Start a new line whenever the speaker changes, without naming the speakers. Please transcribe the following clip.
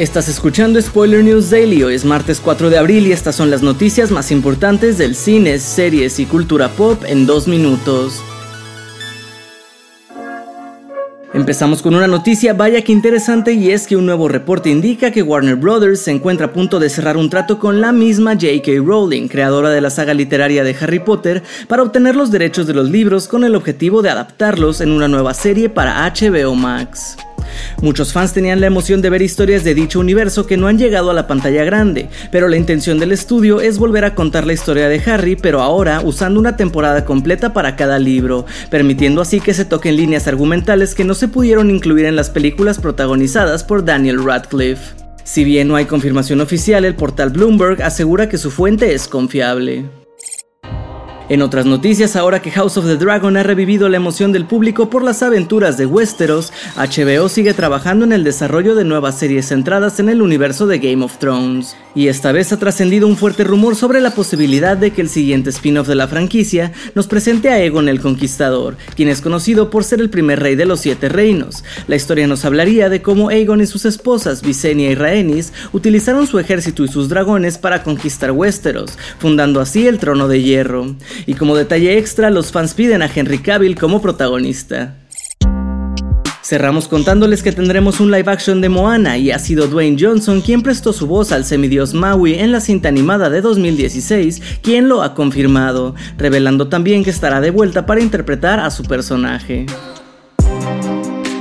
Estás escuchando Spoiler News Daily, hoy es martes 4 de abril y estas son las noticias más importantes del cine, series y cultura pop en dos minutos. Empezamos con una noticia vaya que interesante y es que un nuevo reporte indica que Warner Brothers se encuentra a punto de cerrar un trato con la misma J.K. Rowling, creadora de la saga literaria de Harry Potter, para obtener los derechos de los libros con el objetivo de adaptarlos en una nueva serie para HBO Max. Muchos fans tenían la emoción de ver historias de dicho universo que no han llegado a la pantalla grande, pero la intención del estudio es volver a contar la historia de Harry, pero ahora usando una temporada completa para cada libro, permitiendo así que se toquen líneas argumentales que no se pudieron incluir en las películas protagonizadas por Daniel Radcliffe. Si bien no hay confirmación oficial, el portal Bloomberg asegura que su fuente es confiable. En otras noticias, ahora que House of the Dragon ha revivido la emoción del público por las aventuras de Westeros, HBO sigue trabajando en el desarrollo de nuevas series centradas en el universo de Game of Thrones. Y esta vez ha trascendido un fuerte rumor sobre la posibilidad de que el siguiente spin-off de la franquicia nos presente a Aegon el Conquistador, quien es conocido por ser el primer rey de los Siete Reinos. La historia nos hablaría de cómo Aegon y sus esposas, Visenya y Rhaenys, utilizaron su ejército y sus dragones para conquistar Westeros, fundando así el Trono de Hierro. Y como detalle extra, los fans piden a Henry Cavill como protagonista. Cerramos contándoles que tendremos un live action de Moana y ha sido Dwayne Johnson quien prestó su voz al semidios Maui en la cinta animada de 2016, quien lo ha confirmado, revelando también que estará de vuelta para interpretar a su personaje.